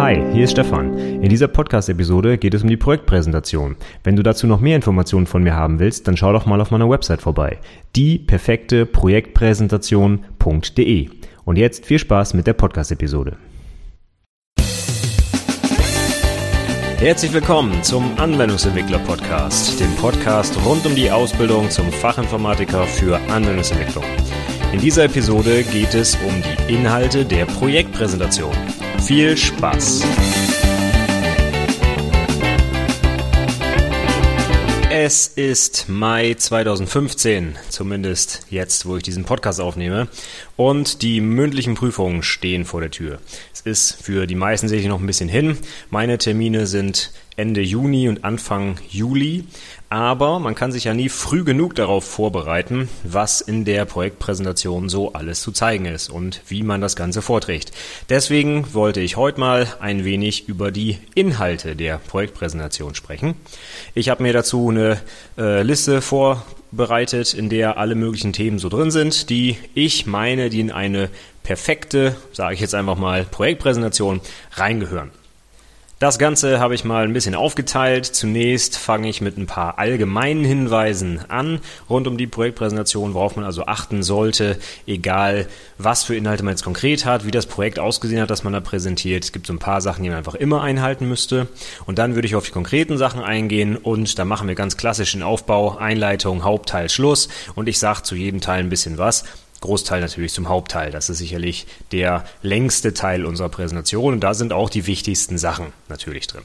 Hi, hier ist Stefan. In dieser Podcast-Episode geht es um die Projektpräsentation. Wenn du dazu noch mehr Informationen von mir haben willst, dann schau doch mal auf meiner Website vorbei. dieperfekteprojektpräsentation.de. Und jetzt viel Spaß mit der Podcast-Episode. Herzlich willkommen zum Anwendungsentwickler-Podcast, dem Podcast rund um die Ausbildung zum Fachinformatiker für Anwendungsentwicklung. In dieser Episode geht es um die Inhalte der Projektpräsentation. Viel Spaß! Es ist Mai 2015, zumindest jetzt, wo ich diesen Podcast aufnehme, und die mündlichen Prüfungen stehen vor der Tür. Es ist für die meisten sicherlich noch ein bisschen hin. Meine Termine sind Ende Juni und Anfang Juli. Aber man kann sich ja nie früh genug darauf vorbereiten, was in der Projektpräsentation so alles zu zeigen ist und wie man das Ganze vorträgt. Deswegen wollte ich heute mal ein wenig über die Inhalte der Projektpräsentation sprechen. Ich habe mir dazu eine äh, Liste vorbereitet, in der alle möglichen Themen so drin sind, die ich meine, die in eine perfekte, sage ich jetzt einfach mal, Projektpräsentation reingehören. Das Ganze habe ich mal ein bisschen aufgeteilt. Zunächst fange ich mit ein paar allgemeinen Hinweisen an rund um die Projektpräsentation, worauf man also achten sollte, egal was für Inhalte man jetzt konkret hat, wie das Projekt ausgesehen hat, das man da präsentiert. Es gibt so ein paar Sachen, die man einfach immer einhalten müsste. Und dann würde ich auf die konkreten Sachen eingehen und da machen wir ganz klassischen Aufbau, Einleitung, Hauptteil, Schluss und ich sage zu jedem Teil ein bisschen was. Großteil natürlich zum Hauptteil. Das ist sicherlich der längste Teil unserer Präsentation und da sind auch die wichtigsten Sachen natürlich drin.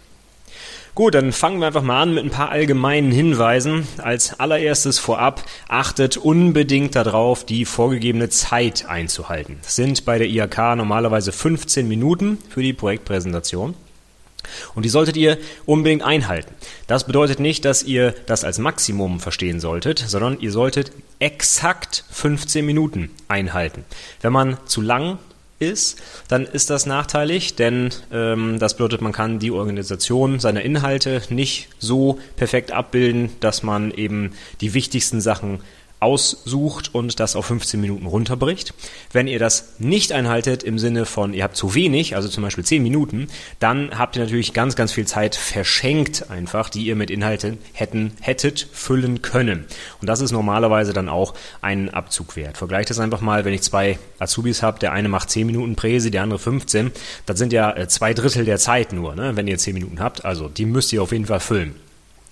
Gut, dann fangen wir einfach mal an mit ein paar allgemeinen Hinweisen. Als allererstes vorab, achtet unbedingt darauf, die vorgegebene Zeit einzuhalten. Das sind bei der IHK normalerweise 15 Minuten für die Projektpräsentation. Und die solltet ihr unbedingt einhalten. Das bedeutet nicht, dass ihr das als Maximum verstehen solltet, sondern ihr solltet exakt 15 Minuten einhalten. Wenn man zu lang ist, dann ist das nachteilig, denn ähm, das bedeutet, man kann die Organisation seiner Inhalte nicht so perfekt abbilden, dass man eben die wichtigsten Sachen aussucht und das auf 15 Minuten runterbricht. Wenn ihr das nicht einhaltet im Sinne von, ihr habt zu wenig, also zum Beispiel 10 Minuten, dann habt ihr natürlich ganz, ganz viel Zeit verschenkt einfach, die ihr mit Inhalten hätten, hättet füllen können. Und das ist normalerweise dann auch ein Abzug wert. Vergleicht das einfach mal, wenn ich zwei Azubis habe, der eine macht 10 Minuten Präse, der andere 15, das sind ja äh, zwei Drittel der Zeit nur, ne, wenn ihr 10 Minuten habt. Also die müsst ihr auf jeden Fall füllen.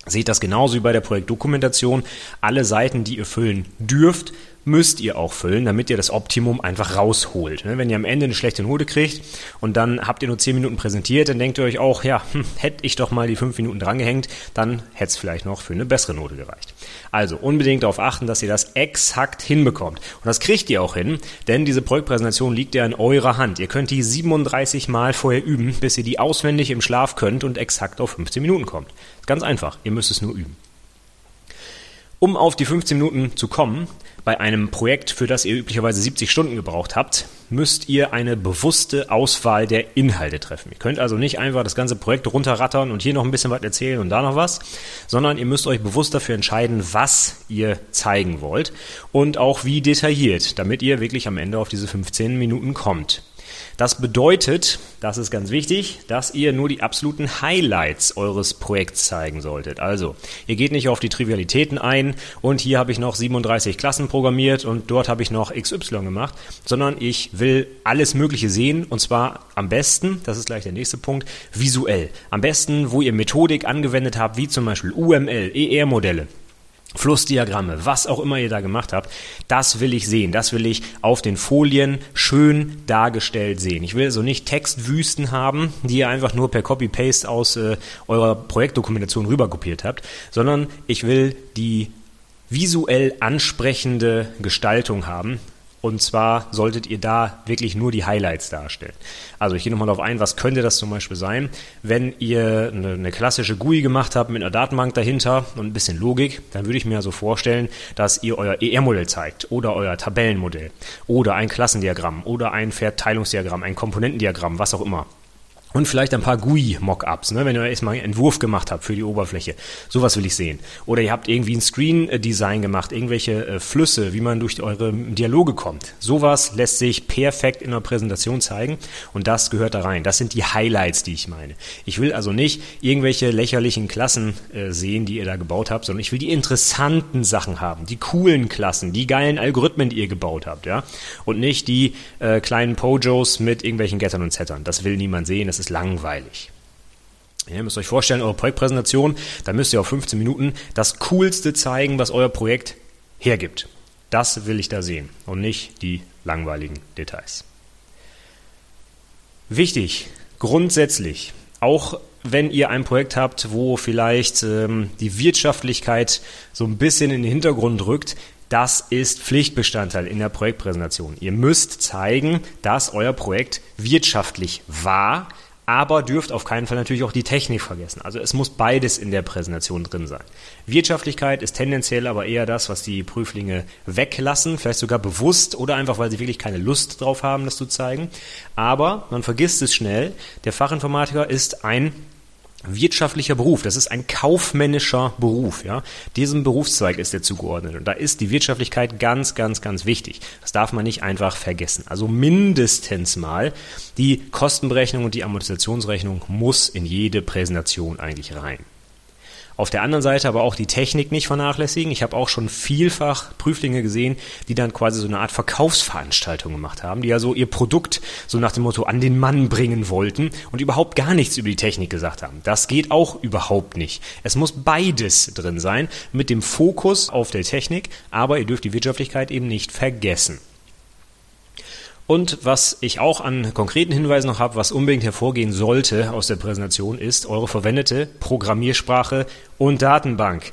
Seht das genauso wie bei der Projektdokumentation. Alle Seiten, die ihr füllen dürft, müsst ihr auch füllen, damit ihr das Optimum einfach rausholt. Ne, wenn ihr am Ende eine schlechte Note kriegt und dann habt ihr nur 10 Minuten präsentiert, dann denkt ihr euch auch, ja, hm, hätte ich doch mal die 5 Minuten drangehängt, dann hätte es vielleicht noch für eine bessere Note gereicht. Also unbedingt darauf achten, dass ihr das exakt hinbekommt. Und das kriegt ihr auch hin, denn diese Projektpräsentation liegt ja in eurer Hand. Ihr könnt die 37 Mal vorher üben, bis ihr die auswendig im Schlaf könnt und exakt auf 15 Minuten kommt. Ganz einfach, ihr müsst es nur üben. Um auf die 15 Minuten zu kommen, bei einem Projekt, für das ihr üblicherweise 70 Stunden gebraucht habt, müsst ihr eine bewusste Auswahl der Inhalte treffen. Ihr könnt also nicht einfach das ganze Projekt runterrattern und hier noch ein bisschen was erzählen und da noch was, sondern ihr müsst euch bewusst dafür entscheiden, was ihr zeigen wollt und auch wie detailliert, damit ihr wirklich am Ende auf diese 15 Minuten kommt. Das bedeutet, das ist ganz wichtig, dass ihr nur die absoluten Highlights eures Projekts zeigen solltet. Also, ihr geht nicht auf die Trivialitäten ein und hier habe ich noch 37 Klassen programmiert und dort habe ich noch XY gemacht, sondern ich will alles Mögliche sehen und zwar am besten, das ist gleich der nächste Punkt, visuell. Am besten, wo ihr Methodik angewendet habt, wie zum Beispiel UML, ER-Modelle. Flussdiagramme, was auch immer ihr da gemacht habt, das will ich sehen. Das will ich auf den Folien schön dargestellt sehen. Ich will also nicht Textwüsten haben, die ihr einfach nur per Copy-Paste aus äh, eurer Projektdokumentation rüberkopiert habt, sondern ich will die visuell ansprechende Gestaltung haben, und zwar solltet ihr da wirklich nur die Highlights darstellen. Also ich gehe nochmal darauf ein, was könnte das zum Beispiel sein, wenn ihr eine, eine, klassische GUI gemacht habt mit einer Datenbank dahinter und ein bisschen Logik, dann würde ich mir also vorstellen, dass ihr euer ER-Modell zeigt oder euer Tabellenmodell oder ein Klassendiagramm oder ein Verteilungsdiagramm, ein Komponentendiagramm, was auch immer. Und vielleicht ein paar GUI-Mockups, ne? wenn ihr erstmal einen Entwurf gemacht habt für die Oberfläche. Sowas will ich sehen. Oder ihr habt irgendwie ein Screen-Design gemacht, irgendwelche äh, Flüsse, wie man durch eure Dialoge kommt. Sowas lässt sich perfekt in einer Präsentation zeigen und das gehört da rein. Das sind die Highlights, die ich meine. Ich will also nicht irgendwelche lächerlichen Klassen äh, sehen, die ihr da gebaut habt, sondern ich will die interessanten Sachen haben, die coolen Klassen, die geilen Algorithmen, die ihr gebaut habt, ja. Und nicht die äh, kleinen Pojos mit irgendwelchen Gettern und Zettern. Das will niemand sehen. Das ist langweilig. ihr müsst euch vorstellen, eure Projektpräsentation, da müsst ihr auf 15 Minuten das Coolste zeigen, was euer Projekt hergibt. Das will ich da sehen und nicht die langweiligen Details. Wichtig, grundsätzlich, auch wenn ihr ein Projekt habt, wo vielleicht ähm, die Wirtschaftlichkeit so ein bisschen in den Hintergrund rückt, das ist Pflichtbestandteil in der Projektpräsentation. Ihr müsst zeigen, dass euer Projekt wirtschaftlich war, aber dürft auf keinen Fall natürlich auch die Technik vergessen. Also es muss beides in der Präsentation drin sein. Wirtschaftlichkeit ist tendenziell aber eher das, was die Prüflinge weglassen, vielleicht sogar bewusst oder einfach, weil sie wirklich keine Lust drauf haben, das zu zeigen. Aber man vergisst es schnell, der Fachinformatiker ist ein wirtschaftlicher Beruf, das ist ein kaufmännischer Beruf, ja. Diesem Berufszweig ist er zugeordnet und da ist die Wirtschaftlichkeit ganz, ganz, ganz wichtig. Das darf man nicht einfach vergessen. Also mindestens mal die Kostenberechnung und die Amortisationsrechnung muss in jede Präsentation eigentlich rein. Auf der anderen Seite aber auch die Technik nicht vernachlässigen. Ich habe auch schon vielfach Prüflinge gesehen, die dann quasi so eine Art Verkaufsveranstaltung gemacht haben, die ja so ihr Produkt so nach dem Motto an den Mann bringen wollten und überhaupt gar nichts über die Technik gesagt haben. Das geht auch überhaupt nicht. Es muss beides drin sein, mit dem Fokus auf der Technik, aber ihr dürft die Wirtschaftlichkeit eben nicht vergessen. Und was ich auch an konkreten Hinweisen noch habe, was unbedingt hervorgehen sollte aus der Präsentation, ist eure verwendete Programmiersprache und Datenbank.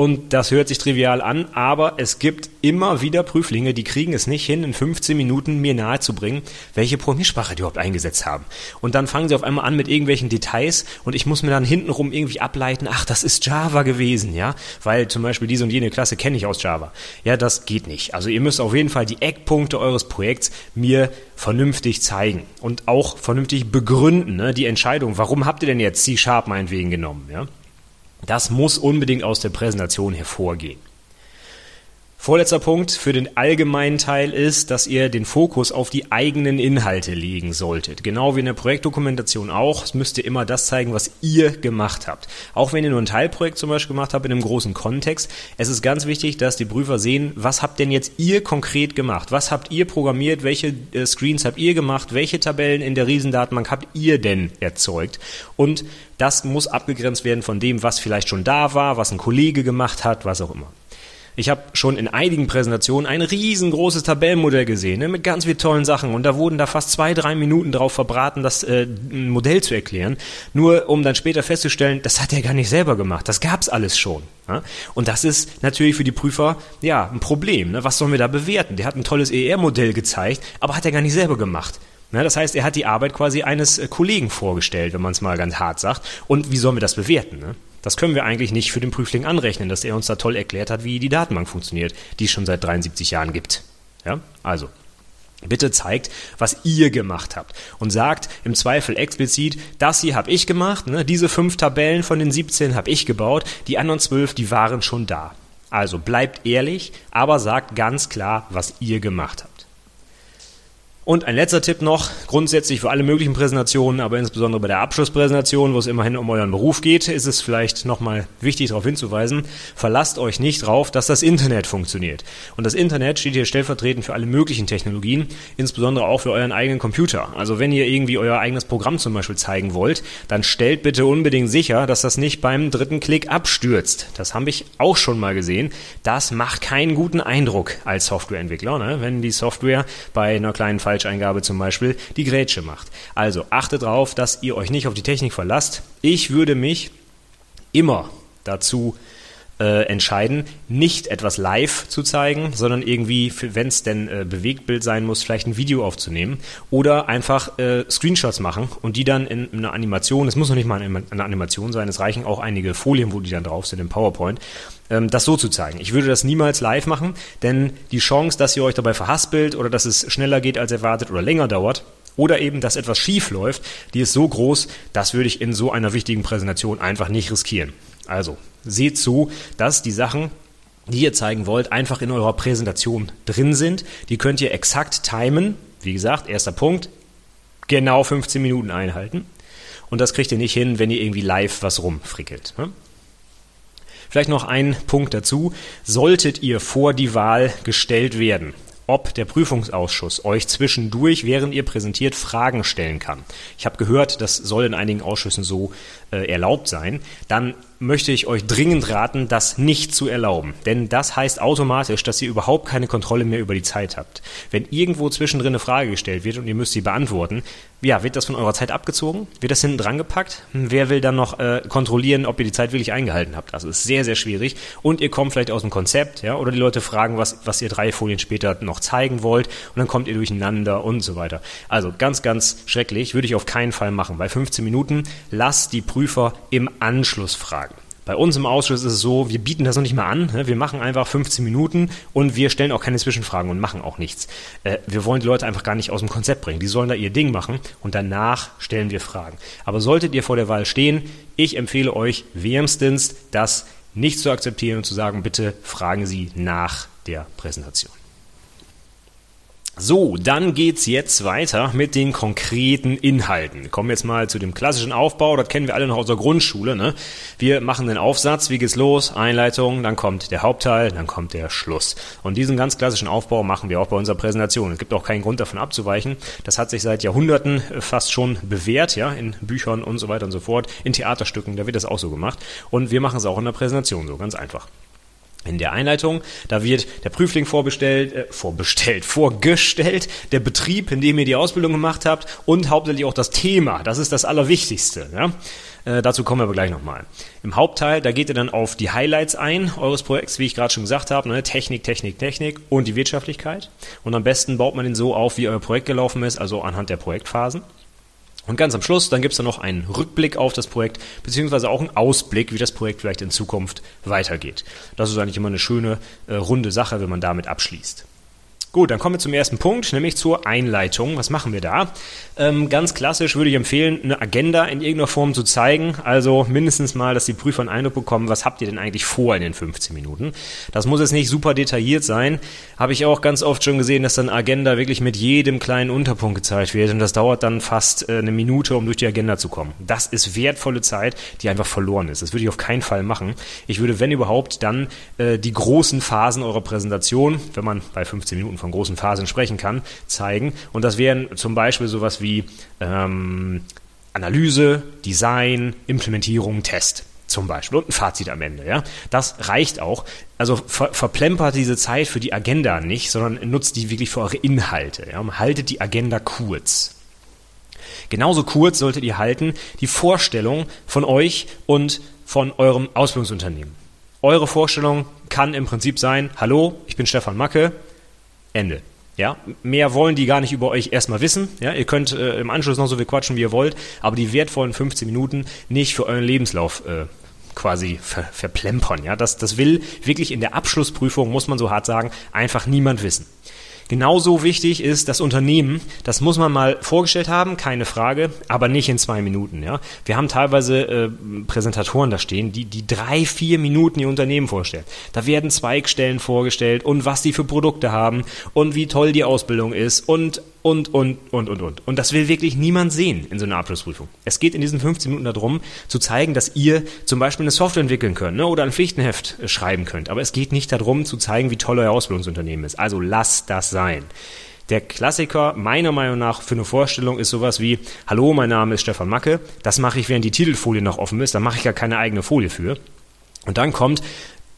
Und das hört sich trivial an, aber es gibt immer wieder Prüflinge, die kriegen es nicht hin, in 15 Minuten mir nahezubringen, welche Programmiersprache die überhaupt eingesetzt haben. Und dann fangen sie auf einmal an mit irgendwelchen Details und ich muss mir dann hintenrum irgendwie ableiten, ach, das ist Java gewesen, ja, weil zum Beispiel diese und jene Klasse kenne ich aus Java. Ja, das geht nicht. Also ihr müsst auf jeden Fall die Eckpunkte eures Projekts mir vernünftig zeigen und auch vernünftig begründen, ne, die Entscheidung, warum habt ihr denn jetzt C-Sharp meinetwegen genommen, ja. Das muss unbedingt aus der Präsentation hervorgehen. Vorletzter Punkt für den allgemeinen Teil ist, dass ihr den Fokus auf die eigenen Inhalte legen solltet. Genau wie in der Projektdokumentation auch. Es müsst ihr immer das zeigen, was ihr gemacht habt. Auch wenn ihr nur ein Teilprojekt zum Beispiel gemacht habt in einem großen Kontext. Es ist ganz wichtig, dass die Prüfer sehen, was habt denn jetzt ihr konkret gemacht? Was habt ihr programmiert? Welche äh, Screens habt ihr gemacht? Welche Tabellen in der Riesendatenbank habt ihr denn erzeugt? Und das muss abgegrenzt werden von dem, was vielleicht schon da war, was ein Kollege gemacht hat, was auch immer. Ich habe schon in einigen Präsentationen ein riesengroßes Tabellenmodell gesehen, ne, mit ganz vielen tollen Sachen. Und da wurden da fast zwei, drei Minuten drauf verbraten, das äh, Modell zu erklären. Nur um dann später festzustellen, das hat er gar nicht selber gemacht. Das gab's alles schon. Ja? Und das ist natürlich für die Prüfer ja ein Problem. Ne? Was sollen wir da bewerten? Der hat ein tolles ER-Modell gezeigt, aber hat er gar nicht selber gemacht. Ne, das heißt, er hat die Arbeit quasi eines äh, Kollegen vorgestellt, wenn man es mal ganz hart sagt. Und wie sollen wir das bewerten? Ne? Das können wir eigentlich nicht für den Prüfling anrechnen, dass er uns da toll erklärt hat, wie die Datenbank funktioniert, die es schon seit 73 Jahren gibt. Ja? Also, Bitte zeigt, was ihr gemacht habt und sagt im Zweifel explizit, das hier habe ich gemacht, ne? diese fünf Tabellen von den 17 habe ich gebaut, die anderen zwölf, die waren schon da. Also bleibt ehrlich, aber sagt ganz klar, was ihr gemacht habt. Und ein letzter Tipp noch, grundsätzlich für alle möglichen Präsentationen, aber insbesondere bei der Abschlusspräsentation, wo es immerhin um euren Beruf geht, ist es vielleicht nochmal wichtig darauf hinzuweisen, verlasst euch nicht drauf, dass das Internet funktioniert. Und das Internet steht hier stellvertretend für alle möglichen Technologien, insbesondere auch für euren eigenen Computer. Also wenn ihr irgendwie euer eigenes Programm zum Beispiel zeigen wollt, dann stellt bitte unbedingt sicher, dass das nicht beim dritten Klick abstürzt. Das habe ich auch schon mal gesehen. Das macht keinen guten Eindruck als Softwareentwickler, ne? wenn die Software bei einer kleinen Falscheingabe zum Beispiel die Grätsche macht. Also achtet darauf, dass ihr euch nicht auf die Technik verlasst. Ich würde mich immer dazu entscheiden, nicht etwas live zu zeigen, sondern irgendwie, wenn es denn äh, Bewegtbild sein muss, vielleicht ein Video aufzunehmen oder einfach äh, Screenshots machen und die dann in, in einer Animation, es muss noch nicht mal eine, eine Animation sein, es reichen auch einige Folien, wo die dann drauf sind im PowerPoint, ähm, das so zu zeigen. Ich würde das niemals live machen, denn die Chance, dass ihr euch dabei verhaspelt oder dass es schneller geht als erwartet oder länger dauert, Oder eben, dass etwas schief läuft, die ist so groß, das würde ich in so einer wichtigen Präsentation einfach nicht riskieren. Also, seht zu, dass die Sachen, die ihr zeigen wollt, einfach in eurer Präsentation drin sind. Die könnt ihr exakt timen. Wie gesagt, erster Punkt, genau 15 Minuten einhalten. Und das kriegt ihr nicht hin, wenn ihr irgendwie live was rumfrickelt. Ne? Vielleicht noch ein Punkt dazu. Solltet ihr vor die Wahl gestellt werden, ob der Prüfungsausschuss euch zwischendurch, während ihr präsentiert, Fragen stellen kann. Ich habe gehört, das soll in einigen Ausschüssen so äh, erlaubt sein. Dann möchte ich euch dringend raten, das nicht zu erlauben. Denn das heißt automatisch, dass ihr überhaupt keine Kontrolle mehr über die Zeit habt. Wenn irgendwo zwischendrin eine Frage gestellt wird und ihr müsst sie beantworten, ja, wird das von eurer Zeit abgezogen? Wird das hinten dran gepackt? Hm, wer will dann noch äh, kontrollieren, ob ihr die Zeit wirklich eingehalten habt? Also ist sehr, sehr schwierig. Und ihr kommt vielleicht aus dem Konzept, ja, oder die Leute fragen, was, was ihr drei Folien später noch zeigen wollt und dann kommt ihr durcheinander und so weiter. Also ganz, ganz schrecklich. Würde ich auf keinen Fall machen. Bei 15 Minuten lasst die Prüfer im Anschluss fragen. Bei uns im Ausschuss ist es so, wir bieten das noch nicht mal an. Ne? Wir machen einfach 15 Minuten und wir stellen auch keine Zwischenfragen und machen auch nichts. Äh, wir wollen die Leute einfach gar nicht aus dem Konzept bringen. Die sollen da ihr Ding machen und danach stellen wir Fragen. Aber solltet ihr vor der Wahl stehen, ich empfehle euch wärmstens, das nicht zu akzeptieren und zu sagen, bitte fragen Sie nach der Präsentation. So, dann geht's jetzt weiter mit den konkreten Inhalten. Kommen wir jetzt mal zu dem klassischen Aufbau, das kennen wir alle noch aus der Grundschule. Ne? Wir machen den Aufsatz, wie geht's los, Einleitung, dann kommt der Hauptteil, dann kommt der Schluss. Und diesen ganz klassischen Aufbau machen wir auch bei unserer Präsentation. Es gibt auch keinen Grund davon abzuweichen. Das hat sich seit Jahrhunderten fast schon bewährt, ja, in Büchern und so weiter und so fort, in Theaterstücken, da wird das auch so gemacht. Und wir machen es auch in der Präsentation so, ganz einfach in der Einleitung. Da wird der Prüfling vorbestellt, äh, vorbestellt, vorgestellt, der Betrieb, in dem ihr die Ausbildung gemacht habt und hauptsächlich auch das Thema. Das ist das Allerwichtigste. Ja? Äh, dazu kommen wir aber gleich nochmal. Im Hauptteil, da geht ihr dann auf die Highlights ein eures Projekts, wie ich gerade schon gesagt habe, ne? Technik, Technik, Technik und die Wirtschaftlichkeit. Und am besten baut man den so auf, wie euer Projekt gelaufen ist, also anhand der Projektphasen. Und ganz am Schluss, dann gibt es dann noch einen Rückblick auf das Projekt, beziehungsweise auch einen Ausblick, wie das Projekt vielleicht in Zukunft weitergeht. Das ist eigentlich immer eine schöne, äh, runde Sache, wenn man damit abschließt. Gut, dann kommen wir zum ersten Punkt, nämlich zur Einleitung. Was machen wir da? Ähm, ganz klassisch würde ich empfehlen, eine Agenda in irgendeiner Form zu zeigen. Also mindestens mal, dass die Prüfer einen Eindruck bekommen, was habt ihr denn eigentlich vor in den 15 Minuten. Das muss jetzt nicht super detailliert sein. Habe ich auch ganz oft schon gesehen, dass dann Agenda wirklich mit jedem kleinen Unterpunkt gezeigt wird. Und das dauert dann fast äh, eine Minute, um durch die Agenda zu kommen. Das ist wertvolle Zeit, die einfach verloren ist. Das würde ich auf keinen Fall machen. Ich würde, wenn überhaupt, dann äh, die großen Phasen eurer Präsentation, wenn man bei 15 Minuten von großen Phasen sprechen kann, zeigen. Und das wären zum Beispiel sowas wie ähm, Analyse, Design, Implementierung, Test zum Beispiel und ein Fazit am Ende. Ja, das reicht auch. Also ver verplempert diese Zeit für die Agenda nicht, sondern nutzt die wirklich für eure Inhalte. Ja? Haltet die Agenda kurz. Genauso kurz solltet ihr halten die Vorstellung von euch und von eurem Ausbildungsunternehmen. Eure Vorstellung kann im Prinzip sein, hallo, ich bin Stefan Macke, Ende. Ja, mehr wollen die gar nicht über euch erstmal wissen. Ja, ihr könnt äh, im Anschluss noch so viel quatschen, wie ihr wollt, aber die wertvollen 15 Minuten nicht für euren Lebenslauf äh, quasi ver verplempern. Ja, das, das will wirklich in der Abschlussprüfung, muss man so hart sagen, einfach niemand wissen. Genauso wichtig ist das Unternehmen. Das muss man mal vorgestellt haben, keine Frage, aber nicht in zwei Minuten. Ja? Wir haben teilweise äh, Präsentatoren da stehen, die, die drei, vier Minuten ihr Unternehmen vorstellen. Da werden Zweigstellen vorgestellt und was die für Produkte haben und wie toll die Ausbildung ist und und, und, und, und, und. Und das will wirklich niemand sehen in so einer Abschlussprüfung. Es geht in diesen 15 Minuten darum, zu zeigen, dass ihr zum Beispiel eine Software entwickeln könnt ne, oder ein Pflichtenheft äh, schreiben könnt. Aber es geht nicht darum, zu zeigen, wie toll euer Ausbildungsunternehmen ist. Also lasst das sein. Der Klassiker meiner Meinung nach für eine Vorstellung ist sowas wie, hallo, mein Name ist Stefan Macke, das mache ich, während die Titelfolie noch offen ist, da mache ich ja keine eigene Folie für. Und dann kommt,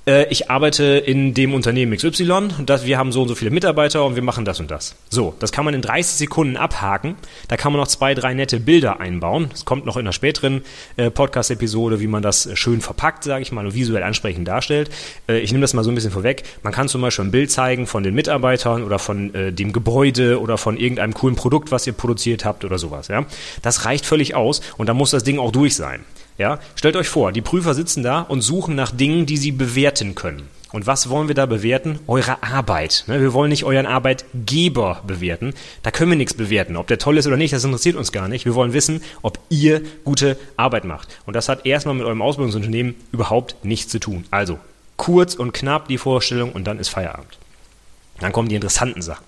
äh, ich arbeite in dem Unternehmen XY und das, wir haben so und so viele Mitarbeiter und wir machen das und das. So, das kann man in 30 Sekunden abhaken. Da kann man noch zwei, drei nette Bilder einbauen. Das kommt noch in einer späteren äh, Podcast-Episode, wie man das schön verpackt, sage ich mal, und visuell ansprechend darstellt. Äh, ich nehme das mal so ein bisschen vorweg. Man kann zum Beispiel ein Bild zeigen von den Mitarbeitern oder von äh, dem Gebäude oder von irgendeinem coolen Produkt, was ihr produziert habt oder sowas. Ja? Das reicht völlig aus und da muss das Ding auch durch sein. Ja, stellt euch vor, die Prüfer sitzen da und suchen nach Dingen, die sie bewerten können. Und was wollen wir da bewerten? Eure Arbeit. Ne? Wir wollen nicht euren Arbeitgeber bewerten. Da können wir nichts bewerten. Ob der toll ist oder nicht, das interessiert uns gar nicht. Wir wollen wissen, ob ihr gute Arbeit macht. Und das hat erstmal mit eurem Ausbildungsunternehmen überhaupt nichts zu tun. Also kurz und knapp die Vorstellung und dann ist Feierabend. Dann kommen die interessanten Sachen.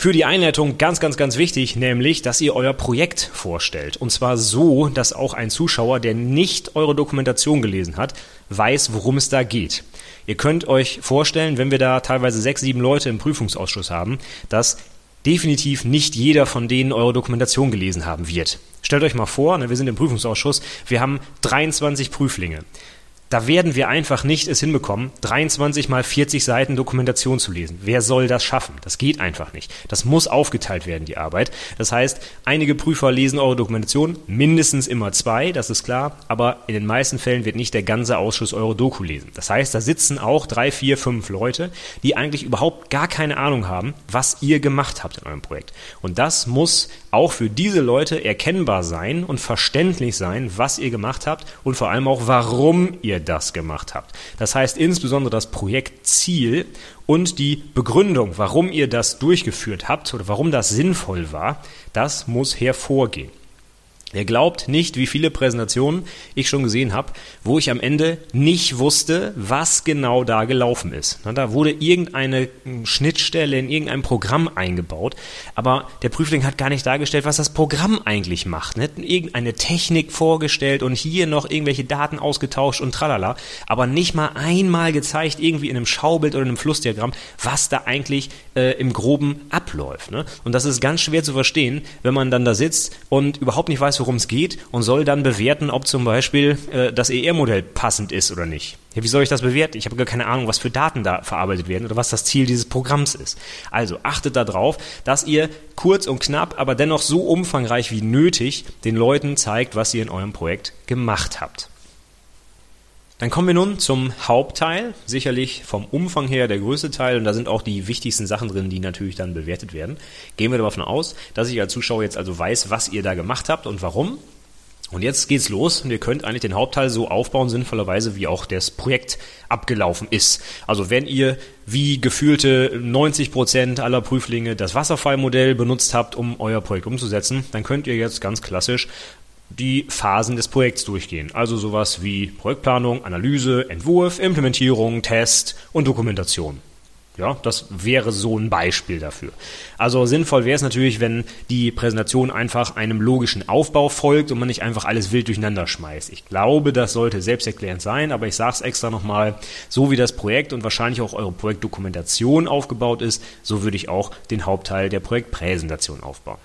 Für die Einleitung ganz, ganz, ganz wichtig, nämlich, dass ihr euer Projekt vorstellt. Und zwar so, dass auch ein Zuschauer, der nicht eure Dokumentation gelesen hat, weiß, worum es da geht. Ihr könnt euch vorstellen, wenn wir da teilweise sechs, sieben Leute im Prüfungsausschuss haben, dass definitiv nicht jeder von denen eure Dokumentation gelesen haben wird. Stellt euch mal vor, ne, wir sind im Prüfungsausschuss, wir haben 23 Prüflinge. Da werden wir einfach nicht es hinbekommen, 23 mal 40 Seiten Dokumentation zu lesen. Wer soll das schaffen? Das geht einfach nicht. Das muss aufgeteilt werden, die Arbeit. Das heißt, einige Prüfer lesen eure Dokumentation, mindestens immer zwei, das ist klar, aber in den meisten Fällen wird nicht der ganze Ausschuss eure Doku lesen. Das heißt, da sitzen auch drei, vier, fünf Leute, die eigentlich überhaupt gar keine Ahnung haben, was ihr gemacht habt in eurem Projekt. Und das muss auch für diese Leute erkennbar sein und verständlich sein, was ihr gemacht habt und vor allem auch, warum ihr ihr das gemacht habt. Das heißt insbesondere das Projektziel und die Begründung, warum ihr das durchgeführt habt oder warum das sinnvoll war, das muss hervorgehen. Ihr glaubt nicht, wie viele Präsentationen ich schon gesehen habe, wo ich am Ende nicht wusste, was genau da gelaufen ist. Da wurde irgendeine Schnittstelle in irgendeinem Programm eingebaut, aber der Prüfling hat gar nicht dargestellt, was das Programm eigentlich macht. Ne? Irgendeine Technik vorgestellt und hier noch irgendwelche Daten ausgetauscht und tralala, aber nicht mal einmal gezeigt, irgendwie in einem Schaubild oder einem Flussdiagramm, was da eigentlich äh, im Groben abläuft. Ne? Und das ist ganz schwer zu verstehen, wenn man dann da sitzt und überhaupt nicht worum es geht und soll dann bewerten, ob zum Beispiel äh, das ER-Modell passend ist oder nicht. Ja, wie soll ich das bewerten? Ich habe gar keine Ahnung, was für Daten da verarbeitet werden oder was das Ziel dieses Programms ist. Also achtet darauf, dass ihr kurz und knapp, aber dennoch so umfangreich wie nötig den Leuten zeigt, was ihr in eurem Projekt gemacht habt. Dann kommen wir nun zum Hauptteil, sicherlich vom Umfang her der größte Teil und da sind auch die wichtigsten Sachen drin, die natürlich dann bewertet werden. Gehen wir davon aus, dass ich als Zuschauer jetzt also weiß, was ihr da gemacht habt und warum. Und jetzt geht's los und ihr könnt eigentlich den Hauptteil so aufbauen, sinnvollerweise, wie auch das Projekt abgelaufen ist. Also wenn ihr wie gefühlte 90 Prozent aller Prüflinge das Wasserfallmodell benutzt habt, um euer Projekt umzusetzen, dann könnt ihr jetzt ganz klassisch die Phasen des Projekts durchgehen. Also sowas wie Projektplanung, Analyse, Entwurf, Implementierung, Test und Dokumentation. Ja, das wäre so ein Beispiel dafür. Also sinnvoll wäre es natürlich, wenn die Präsentation einfach einem logischen Aufbau folgt und man nicht einfach alles wild durcheinander schmeißt. Ich glaube, das sollte selbsterklärend sein, aber ich sage es extra nochmal, so wie das Projekt und wahrscheinlich auch eure Projektdokumentation aufgebaut ist, so würde ich auch den Hauptteil der Projektpräsentation aufbauen.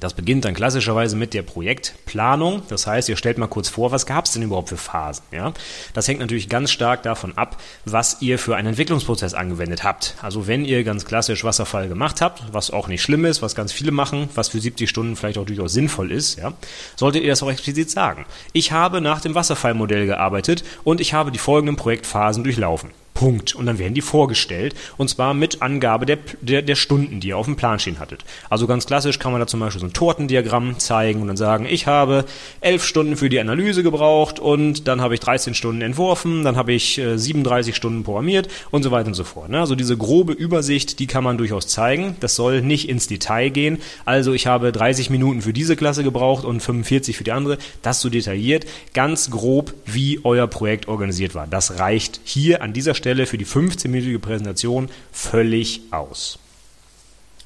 Das beginnt dann klassischerweise mit der Projektplanung. Das heißt, ihr stellt mal kurz vor, was gab es denn überhaupt für Phasen? Ja? Das hängt natürlich ganz stark davon ab, was ihr für einen Entwicklungsprozess angewendet habt. Also wenn ihr ganz klassisch Wasserfall gemacht habt, was auch nicht schlimm ist, was ganz viele machen, was für 70 Stunden vielleicht auch durchaus sinnvoll ist, ja, solltet ihr das auch explizit sagen. Ich habe nach dem Wasserfallmodell gearbeitet und ich habe die folgenden Projektphasen durchlaufen. Punkt. Und dann werden die vorgestellt und zwar mit Angabe der, der, der Stunden, die ihr auf dem Plan stehen hattet. Also ganz klassisch kann man da zum Beispiel so ein Tortendiagramm zeigen und dann sagen, ich habe elf Stunden für die Analyse gebraucht und dann habe ich 13 Stunden entworfen, dann habe ich äh, 37 Stunden programmiert und so weiter und so fort. Ne? Also diese grobe Übersicht, die kann man durchaus zeigen. Das soll nicht ins Detail gehen. Also ich habe 30 Minuten für diese Klasse gebraucht und 45 für die andere. Das so detailliert. Ganz grob, wie euer Projekt organisiert war. Das reicht hier an dieser Stelle Stelle für die 15-minütige Präsentation völlig aus.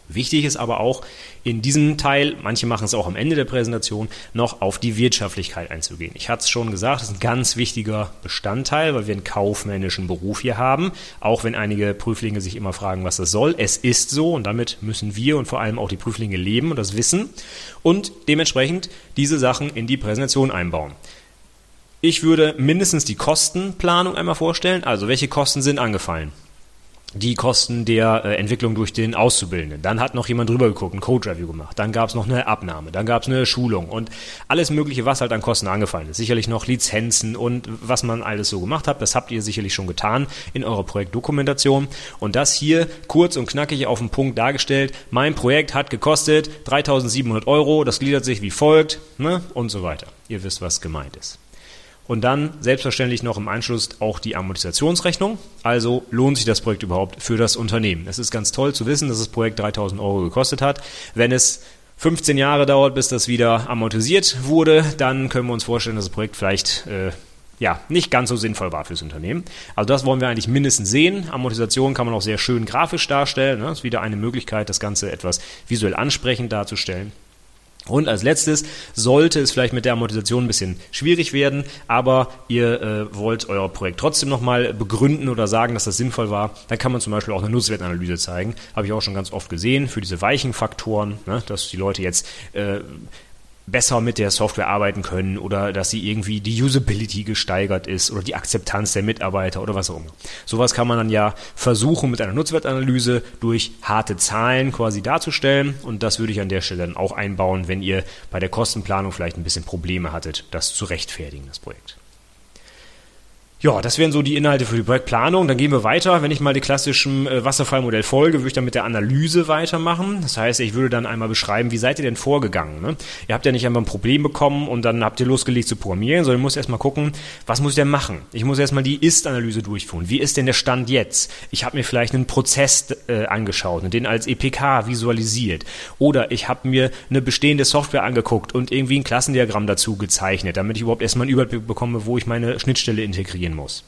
Wichtig ist aber auch in diesem Teil, manche machen es auch am Ende der Präsentation, noch auf die Wirtschaftlichkeit einzugehen. Ich hatte es schon gesagt, das ist ein ganz wichtiger Bestandteil, weil wir einen kaufmännischen Beruf hier haben, auch wenn einige Prüflinge sich immer fragen, was das soll. Es ist so und damit müssen wir und vor allem auch die Prüflinge leben und das wissen und dementsprechend diese Sachen in die Präsentation einbauen. Ich würde mindestens die Kostenplanung einmal vorstellen. Also welche Kosten sind angefallen? Die Kosten der äh, Entwicklung durch den Auszubildenden. Dann hat noch jemand drüber geguckt, ein Code-Review gemacht. Dann gab es noch eine Abnahme. Dann gab es eine Schulung und alles Mögliche, was halt an Kosten angefallen ist. Sicherlich noch Lizenzen und was man alles so gemacht hat. Das habt ihr sicherlich schon getan in eurer Projektdokumentation. Und das hier kurz und knackig auf den Punkt dargestellt. Mein Projekt hat gekostet 3700 Euro. Das gliedert sich wie folgt ne? und so weiter. Ihr wisst, was gemeint ist. Und dann selbstverständlich noch im Anschluss auch die Amortisationsrechnung. Also lohnt sich das Projekt überhaupt für das Unternehmen. Es ist ganz toll zu wissen, dass das Projekt 3000 Euro gekostet hat. Wenn es 15 Jahre dauert, bis das wieder amortisiert wurde, dann können wir uns vorstellen, dass das Projekt vielleicht äh, ja, nicht ganz so sinnvoll war fürs Unternehmen. Also das wollen wir eigentlich mindestens sehen. Amortisation kann man auch sehr schön grafisch darstellen. Ne? Das ist wieder eine Möglichkeit, das Ganze etwas visuell ansprechend darzustellen. Und als letztes sollte es vielleicht mit der Amortisation ein bisschen schwierig werden, aber ihr äh, wollt euer Projekt trotzdem nochmal begründen oder sagen, dass das sinnvoll war, dann kann man zum Beispiel auch eine Nutzwertanalyse zeigen. Habe ich auch schon ganz oft gesehen für diese weichen Faktoren, ne, dass die Leute jetzt äh, besser mit der Software arbeiten können oder dass sie irgendwie die Usability gesteigert ist oder die Akzeptanz der Mitarbeiter oder was auch immer. Sowas kann man dann ja versuchen mit einer Nutzwertanalyse durch harte Zahlen quasi darzustellen und das würde ich an der Stelle dann auch einbauen, wenn ihr bei der Kostenplanung vielleicht ein bisschen Probleme hattet, das zu rechtfertigen, das Projekt. Ja, das wären so die Inhalte für die Projektplanung. Dann gehen wir weiter. Wenn ich mal die klassischen äh, Wasserfallmodell folge, würde ich dann mit der Analyse weitermachen. Das heißt, ich würde dann einmal beschreiben, wie seid ihr denn vorgegangen? Ne? Ihr habt ja nicht einmal ein Problem bekommen und dann habt ihr losgelegt zu programmieren, sondern ihr müsst erstmal gucken, was muss ich denn machen? Ich muss erstmal die Ist-Analyse durchführen. Wie ist denn der Stand jetzt? Ich habe mir vielleicht einen Prozess äh, angeschaut und den als EPK visualisiert. Oder ich habe mir eine bestehende Software angeguckt und irgendwie ein Klassendiagramm dazu gezeichnet, damit ich überhaupt erstmal einen Überblick bekomme, wo ich meine Schnittstelle integriere muss.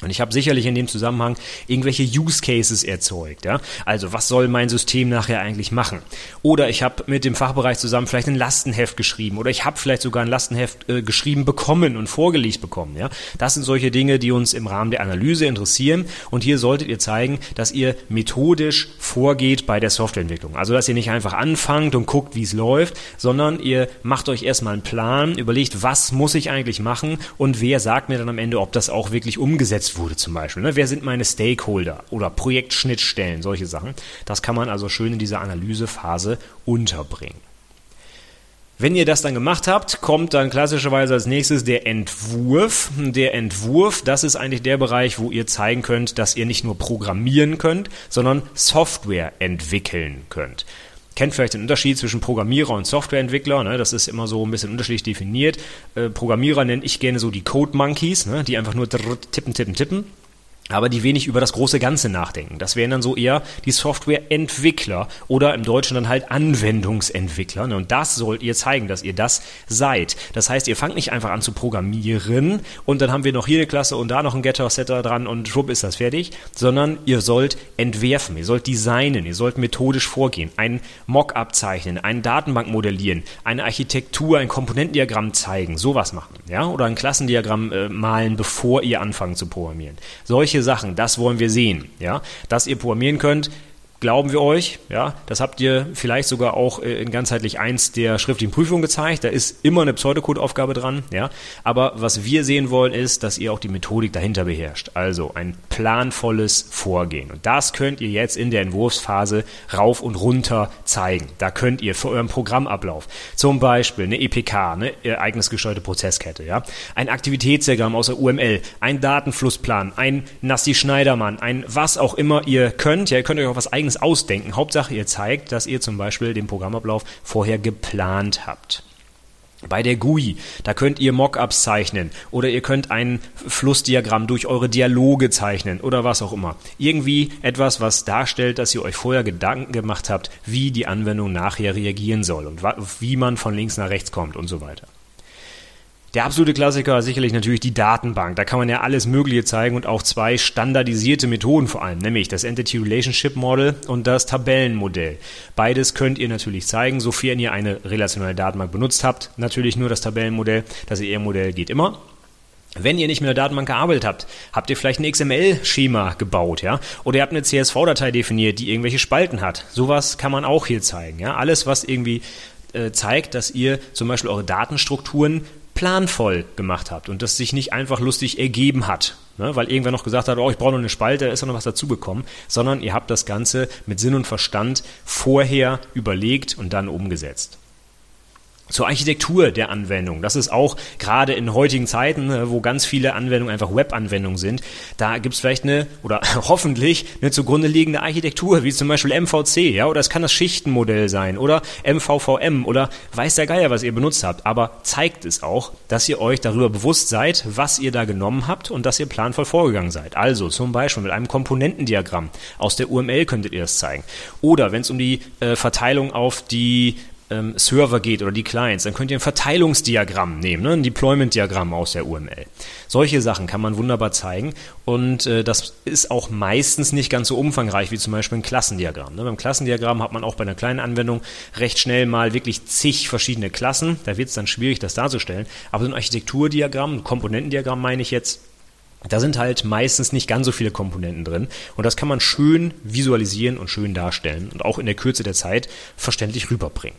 Und ich habe sicherlich in dem Zusammenhang irgendwelche Use Cases erzeugt. Ja? Also was soll mein System nachher eigentlich machen? Oder ich habe mit dem Fachbereich zusammen vielleicht ein Lastenheft geschrieben oder ich habe vielleicht sogar ein Lastenheft äh, geschrieben bekommen und vorgelegt bekommen. Ja? Das sind solche Dinge, die uns im Rahmen der Analyse interessieren. Und hier solltet ihr zeigen, dass ihr methodisch vorgeht bei der Softwareentwicklung. Also dass ihr nicht einfach anfangt und guckt, wie es läuft, sondern ihr macht euch erstmal einen Plan, überlegt, was muss ich eigentlich machen und wer sagt mir dann am Ende, ob das auch wirklich umgesetzt umgesetzt wurde zum Beispiel. Ne? Wer sind meine Stakeholder oder Projektschnittstellen, solche Sachen. Das kann man also schön in dieser Analysephase unterbringen. Wenn ihr das dann gemacht habt, kommt dann klassischerweise als nächstes der Entwurf. Der Entwurf, das ist eigentlich der Bereich, wo ihr zeigen könnt, dass ihr nicht nur programmieren könnt, sondern Software entwickeln könnt kennt vielleicht den Unterschied zwischen Programmierer und Softwareentwickler. Ne? Das ist immer so ein bisschen unterschiedlich definiert. Äh, Programmierer nenne ich gerne so die Code Monkeys, ne? die einfach nur tippen, tippen, tippen aber die wenig über das große Ganze nachdenken. Das wären dann so eher die Softwareentwickler oder im Deutschen dann halt Anwendungsentwickler. Ne? Und das sollt ihr zeigen, dass ihr das seid. Das heißt, ihr fangt nicht einfach an zu programmieren und dann haben wir noch hier eine Klasse und da noch ein Getter-Setter dran und schwupp ist das fertig, sondern ihr sollt entwerfen, ihr sollt designen, ihr sollt methodisch vorgehen, ein Mock-up zeichnen, eine Datenbank modellieren, eine Architektur, ein Komponentendiagramm zeigen, sowas machen, ja, oder ein Klassendiagramm äh, malen, bevor ihr anfangt zu programmieren. Solche solche Sachen, das wollen wir sehen, ja, dass ihr programmieren könnt, glauben wir euch, ja, das habt ihr vielleicht sogar auch äh, in ganzheitlich eins der schriftlichen Prüfungen gezeigt, da ist immer eine Pseudocode-Aufgabe dran, ja, aber was wir sehen wollen ist, dass ihr auch die Methodik dahinter beherrscht, also ein planvolles Vorgehen. Und das könnt ihr jetzt in der Entwurfsphase rauf und runter zeigen, da könnt ihr für euren Programmablauf zum Beispiel eine EPK, eine ereignisgesteuerte Prozesskette, ja, ein Aktivitätsdiagramm aus der UML, ein Datenflussplan, ein Nassi-Schneidermann, ein was auch immer ihr könnt, ja, ihr könnt euch auch was eigenes eigenes Ausdenken. Hauptsache, ihr zeigt, dass ihr zum Beispiel den Programmablauf vorher geplant habt. Bei der GUI, da könnt ihr Mockups zeichnen oder ihr könnt ein Flussdiagramm durch eure Dialoge zeichnen oder was auch immer. Irgendwie etwas, was darstellt, dass ihr euch vorher Gedanken gemacht habt, wie die Anwendung nachher reagieren soll und wie man von links nach rechts kommt und so weiter. Der absolute Klassiker ist sicherlich natürlich die Datenbank. Da kann man ja alles Mögliche zeigen und auch zwei standardisierte Methoden vor allem, nämlich das Entity Relationship Model und das Tabellenmodell. Beides könnt ihr natürlich zeigen, sofern ihr eine relationale Datenbank benutzt habt. Natürlich nur das Tabellenmodell. Das ER-Modell geht immer. Wenn ihr nicht mit der Datenbank gearbeitet habt, habt ihr vielleicht ein XML-Schema gebaut, ja? Oder ihr habt eine CSV-Datei definiert, die irgendwelche Spalten hat. Sowas kann man auch hier zeigen, ja? Alles, was irgendwie äh, zeigt, dass ihr zum Beispiel eure Datenstrukturen planvoll gemacht habt und das sich nicht einfach lustig ergeben hat, ne, weil irgendwer noch gesagt hat, oh, ich brauche noch eine Spalte, da ist noch was dazugekommen, sondern ihr habt das Ganze mit Sinn und Verstand vorher überlegt und dann umgesetzt. Zur Architektur der Anwendung. Das ist auch gerade in heutigen Zeiten, ne, wo ganz viele Anwendungen einfach Web-Anwendungen sind, da gibt es vielleicht eine oder hoffentlich eine zugrunde liegende Architektur, wie zum Beispiel MVC, ja, oder es kann das Schichtenmodell sein oder MVVM oder weiß der Geier, was ihr benutzt habt. Aber zeigt es auch, dass ihr euch darüber bewusst seid, was ihr da genommen habt und dass ihr planvoll vorgegangen seid. Also zum Beispiel mit einem Komponentendiagramm aus der UML könntet ihr das zeigen. Oder wenn es um die äh, Verteilung auf die ähm, Server geht oder die Clients, dann könnt ihr ein Verteilungsdiagramm nehmen, ne? ein Deployment-Diagramm aus der UML. Solche Sachen kann man wunderbar zeigen und äh, das ist auch meistens nicht ganz so umfangreich wie zum Beispiel ein Klassendiagramm. Ne? Beim Klassendiagramm hat man auch bei einer kleinen Anwendung recht schnell mal wirklich zig verschiedene Klassen. Da wird es dann schwierig, das darzustellen. Aber so ein Architekturdiagramm, ein Komponentendiagramm meine ich jetzt, da sind halt meistens nicht ganz so viele Komponenten drin und das kann man schön visualisieren und schön darstellen und auch in der Kürze der Zeit verständlich rüberbringen.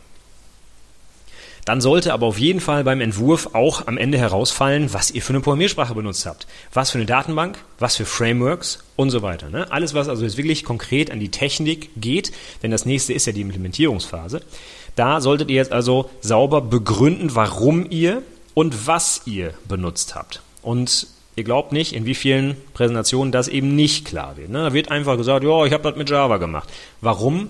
Dann sollte aber auf jeden Fall beim Entwurf auch am Ende herausfallen, was ihr für eine Programmiersprache benutzt habt. Was für eine Datenbank, was für Frameworks und so weiter. Ne? Alles, was also jetzt wirklich konkret an die Technik geht, denn das nächste ist ja die Implementierungsphase. Da solltet ihr jetzt also sauber begründen, warum ihr und was ihr benutzt habt. Und ihr glaubt nicht, in wie vielen Präsentationen das eben nicht klar wird. Ne? Da wird einfach gesagt, ja, ich habe das mit Java gemacht. Warum?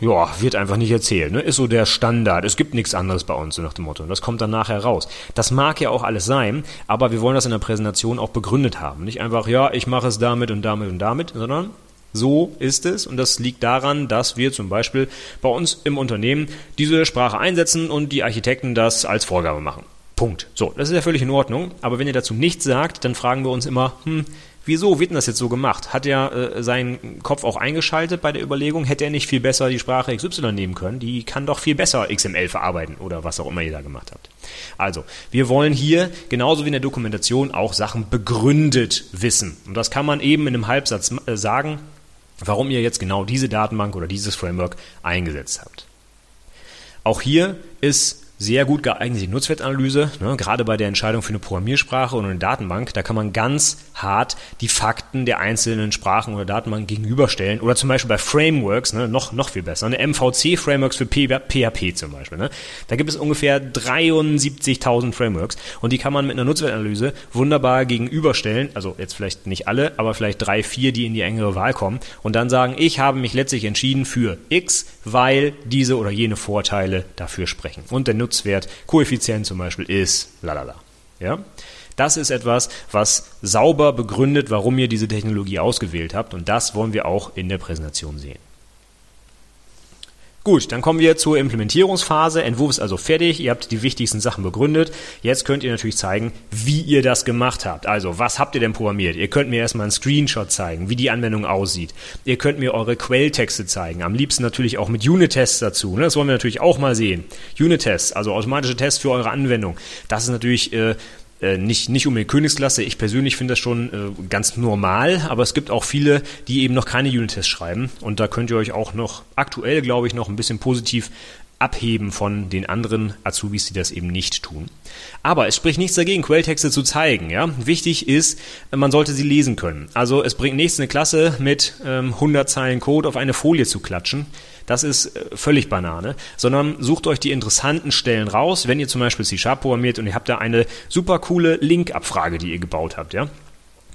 Ja, wird einfach nicht erzählt. Ne? Ist so der Standard. Es gibt nichts anderes bei uns, so nach dem Motto. Und das kommt dann nachher raus. Das mag ja auch alles sein, aber wir wollen das in der Präsentation auch begründet haben. Nicht einfach, ja, ich mache es damit und damit und damit, sondern so ist es und das liegt daran, dass wir zum Beispiel bei uns im Unternehmen diese Sprache einsetzen und die Architekten das als Vorgabe machen. Punkt. So, das ist ja völlig in Ordnung. Aber wenn ihr dazu nichts sagt, dann fragen wir uns immer, hm, wieso wird denn das jetzt so gemacht? Hat er äh, seinen Kopf auch eingeschaltet bei der Überlegung? Hätte er nicht viel besser die Sprache XY nehmen können? Die kann doch viel besser XML verarbeiten oder was auch immer ihr da gemacht habt. Also, wir wollen hier genauso wie in der Dokumentation auch Sachen begründet wissen. Und das kann man eben in einem Halbsatz äh, sagen, warum ihr jetzt genau diese Datenbank oder dieses Framework eingesetzt habt. Auch hier ist sehr gut geeignet die Nutzwertanalyse, ne, gerade bei der Entscheidung für eine Programmiersprache und eine Datenbank. Da kann man ganz hart die Fakten der einzelnen Sprachen oder Datenbanken gegenüberstellen. Oder zum Beispiel bei Frameworks, ne, noch, noch viel besser. Eine MVC-Frameworks für PHP zum Beispiel. Ne. Da gibt es ungefähr 73.000 Frameworks und die kann man mit einer Nutzwertanalyse wunderbar gegenüberstellen. Also jetzt vielleicht nicht alle, aber vielleicht drei, vier, die in die engere Wahl kommen und dann sagen, ich habe mich letztlich entschieden für X, weil diese oder jene Vorteile dafür sprechen. Und der Nutzwert, Koeffizient zum Beispiel ist lalala. Ja? Das ist etwas, was sauber begründet, warum ihr diese Technologie ausgewählt habt und das wollen wir auch in der Präsentation sehen. Gut, dann kommen wir zur Implementierungsphase. Entwurf ist also fertig. Ihr habt die wichtigsten Sachen begründet. Jetzt könnt ihr natürlich zeigen, wie ihr das gemacht habt. Also, was habt ihr denn programmiert? Ihr könnt mir erstmal einen Screenshot zeigen, wie die Anwendung aussieht. Ihr könnt mir eure Quelltexte zeigen. Am liebsten natürlich auch mit Unit-Tests dazu. Ne? Das wollen wir natürlich auch mal sehen. Unit-Tests, also automatische Tests für eure Anwendung. Das ist natürlich äh, äh, nicht, nicht um die Königsklasse. Ich persönlich finde das schon äh, ganz normal, aber es gibt auch viele, die eben noch keine Unit-Tests schreiben. Und da könnt ihr euch auch noch aktuell, glaube ich, noch ein bisschen positiv abheben von den anderen Azubis, die das eben nicht tun. Aber es spricht nichts dagegen, Quelltexte zu zeigen. Ja? Wichtig ist, man sollte sie lesen können. Also es bringt nichts, eine Klasse mit ähm, 100 Zeilen Code auf eine Folie zu klatschen. Das ist äh, völlig Banane, sondern sucht euch die interessanten Stellen raus, wenn ihr zum Beispiel C-Sharp programmiert und ihr habt da eine super coole Link-Abfrage, die ihr gebaut habt, ja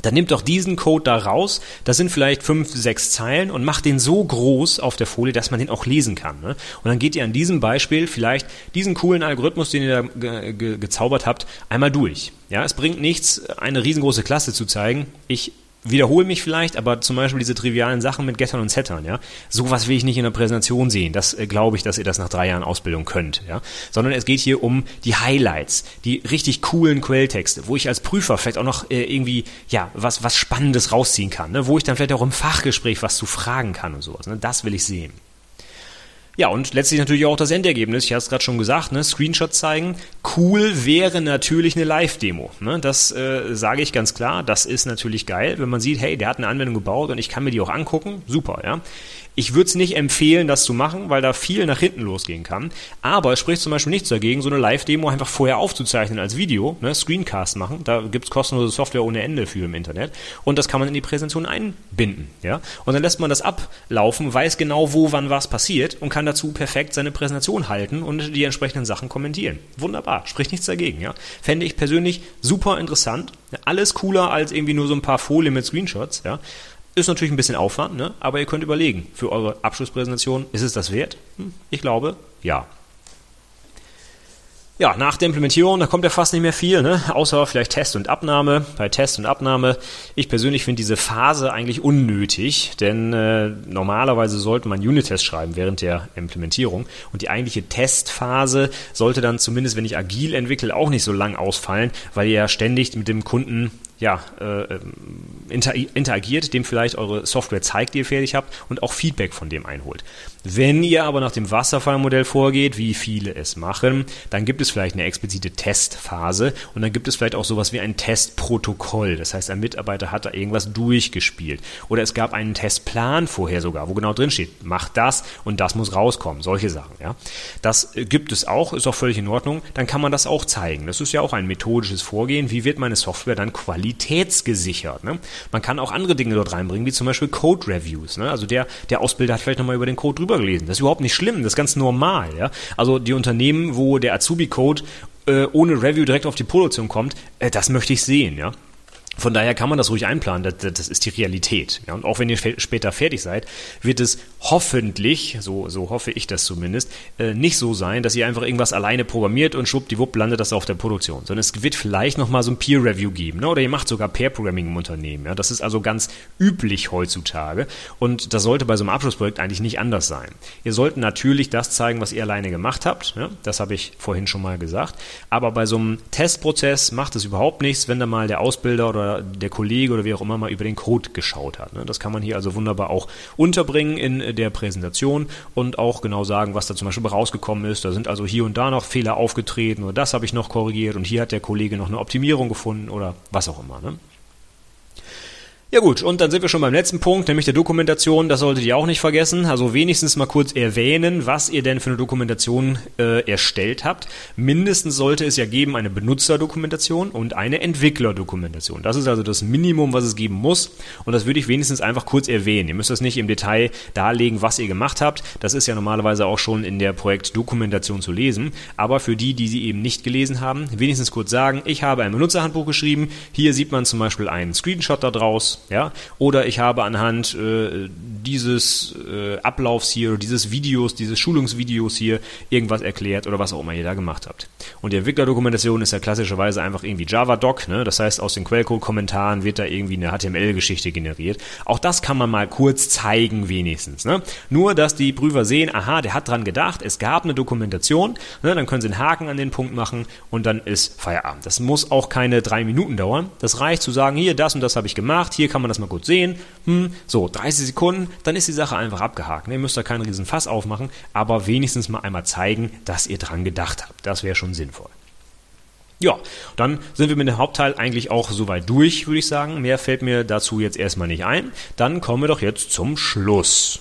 dann nimmt doch diesen Code da raus, das sind vielleicht fünf, sechs Zeilen und macht den so groß auf der Folie, dass man den auch lesen kann. Ne? Und dann geht ihr an diesem Beispiel vielleicht diesen coolen Algorithmus, den ihr da ge ge gezaubert habt, einmal durch. Ja, es bringt nichts, eine riesengroße Klasse zu zeigen. Ich wiederhole mich vielleicht, aber zum Beispiel diese trivialen Sachen mit Gettern und Settern, ja, sowas will ich nicht in der Präsentation sehen. Das äh, glaube ich, dass ihr das nach drei Jahren Ausbildung könnt, ja. Sondern es geht hier um die Highlights, die richtig coolen Quelltexte, wo ich als Prüfer vielleicht auch noch äh, irgendwie, ja, was, was Spannendes rausziehen kann, ne? wo ich dann vielleicht auch im Fachgespräch was zu fragen kann und sowas. Ne? Das will ich sehen. Ja, und letztlich natürlich auch das Endergebnis. Ich habe es gerade schon gesagt, ne? Screenshot zeigen. Cool wäre natürlich eine Live-Demo. Ne? Das äh, sage ich ganz klar. Das ist natürlich geil, wenn man sieht, hey, der hat eine Anwendung gebaut und ich kann mir die auch angucken. Super, ja. Ich würde es nicht empfehlen, das zu machen, weil da viel nach hinten losgehen kann. Aber es spricht zum Beispiel nichts dagegen, so eine Live-Demo einfach vorher aufzuzeichnen als Video, ne, Screencast machen. Da gibt's kostenlose Software ohne Ende für im Internet. Und das kann man in die Präsentation einbinden. Ja? Und dann lässt man das ablaufen, weiß genau, wo, wann was passiert und kann kann dazu perfekt seine Präsentation halten und die entsprechenden Sachen kommentieren. Wunderbar, spricht nichts dagegen. Ja? Fände ich persönlich super interessant. Alles cooler als irgendwie nur so ein paar Folien mit Screenshots. Ja? Ist natürlich ein bisschen Aufwand, ne? aber ihr könnt überlegen, für eure Abschlusspräsentation, ist es das wert? Hm, ich glaube, ja. Ja, nach der Implementierung, da kommt ja fast nicht mehr viel, ne? außer vielleicht Test und Abnahme. Bei Test und Abnahme, ich persönlich finde diese Phase eigentlich unnötig, denn äh, normalerweise sollte man Unit-Tests schreiben während der Implementierung und die eigentliche Testphase sollte dann zumindest, wenn ich agil entwickle, auch nicht so lang ausfallen, weil ihr ja ständig mit dem Kunden ja, äh, interagiert, dem vielleicht eure Software zeigt, die ihr fertig habt und auch Feedback von dem einholt. Wenn ihr aber nach dem Wasserfallmodell vorgeht, wie viele es machen, dann gibt es vielleicht eine explizite Testphase und dann gibt es vielleicht auch sowas wie ein Testprotokoll. Das heißt, ein Mitarbeiter hat da irgendwas durchgespielt. Oder es gab einen Testplan vorher sogar, wo genau drin steht, macht das und das muss rauskommen. Solche Sachen, ja. Das gibt es auch, ist auch völlig in Ordnung. Dann kann man das auch zeigen. Das ist ja auch ein methodisches Vorgehen. Wie wird meine Software dann qualitätsgesichert. Ne? Man kann auch andere Dinge dort reinbringen, wie zum Beispiel Code Reviews. Ne? Also der, der Ausbilder hat vielleicht nochmal über den Code drüber gelesen. Das ist überhaupt nicht schlimm, das ist ganz normal. Ja? Also die Unternehmen, wo der Azubi-Code äh, ohne Review direkt auf die Produktion kommt, äh, das möchte ich sehen. Ja? Von daher kann man das ruhig einplanen, das, das ist die Realität. Ja, und auch wenn ihr später fertig seid, wird es hoffentlich, so, so hoffe ich das zumindest, äh, nicht so sein, dass ihr einfach irgendwas alleine programmiert und schwuppdiwupp landet das auf der Produktion. Sondern es wird vielleicht nochmal so ein Peer-Review geben. Ne? Oder ihr macht sogar Pair-Programming im Unternehmen. Ja? Das ist also ganz üblich heutzutage. Und das sollte bei so einem Abschlussprojekt eigentlich nicht anders sein. Ihr sollt natürlich das zeigen, was ihr alleine gemacht habt. Ja? Das habe ich vorhin schon mal gesagt. Aber bei so einem Testprozess macht es überhaupt nichts, wenn da mal der Ausbilder oder der Kollege oder wie auch immer mal über den Code geschaut hat. Ne? Das kann man hier also wunderbar auch unterbringen in der Präsentation und auch genau sagen, was da zum Beispiel rausgekommen ist. Da sind also hier und da noch Fehler aufgetreten oder das habe ich noch korrigiert und hier hat der Kollege noch eine Optimierung gefunden oder was auch immer. Ne? Ja gut, und dann sind wir schon beim letzten Punkt, nämlich der Dokumentation. Das solltet ihr auch nicht vergessen. Also wenigstens mal kurz erwähnen, was ihr denn für eine Dokumentation äh, erstellt habt. Mindestens sollte es ja geben eine Benutzerdokumentation und eine Entwicklerdokumentation. Das ist also das Minimum, was es geben muss. Und das würde ich wenigstens einfach kurz erwähnen. Ihr müsst das nicht im Detail darlegen, was ihr gemacht habt. Das ist ja normalerweise auch schon in der Projektdokumentation zu lesen. Aber für die, die sie eben nicht gelesen haben, wenigstens kurz sagen, ich habe ein Benutzerhandbuch geschrieben. Hier sieht man zum Beispiel einen Screenshot daraus ja, oder ich habe anhand äh, dieses äh, Ablaufs hier, dieses Videos, dieses Schulungsvideos hier irgendwas erklärt oder was auch immer ihr da gemacht habt. Und die Entwicklerdokumentation ist ja klassischerweise einfach irgendwie Java-Doc, ne? das heißt aus den Quellcode-Kommentaren wird da irgendwie eine HTML-Geschichte generiert. Auch das kann man mal kurz zeigen wenigstens. Ne? Nur, dass die Prüfer sehen, aha, der hat dran gedacht, es gab eine Dokumentation, ne? dann können sie einen Haken an den Punkt machen und dann ist Feierabend. Das muss auch keine drei Minuten dauern. Das reicht zu sagen, hier, das und das habe ich gemacht, hier kann man das mal kurz sehen. Hm, so, 30 Sekunden, dann ist die Sache einfach abgehakt. Ihr müsst da keinen riesen Fass aufmachen, aber wenigstens mal einmal zeigen, dass ihr dran gedacht habt. Das wäre schon sinnvoll. Ja, dann sind wir mit dem Hauptteil eigentlich auch soweit durch, würde ich sagen. Mehr fällt mir dazu jetzt erstmal nicht ein. Dann kommen wir doch jetzt zum Schluss.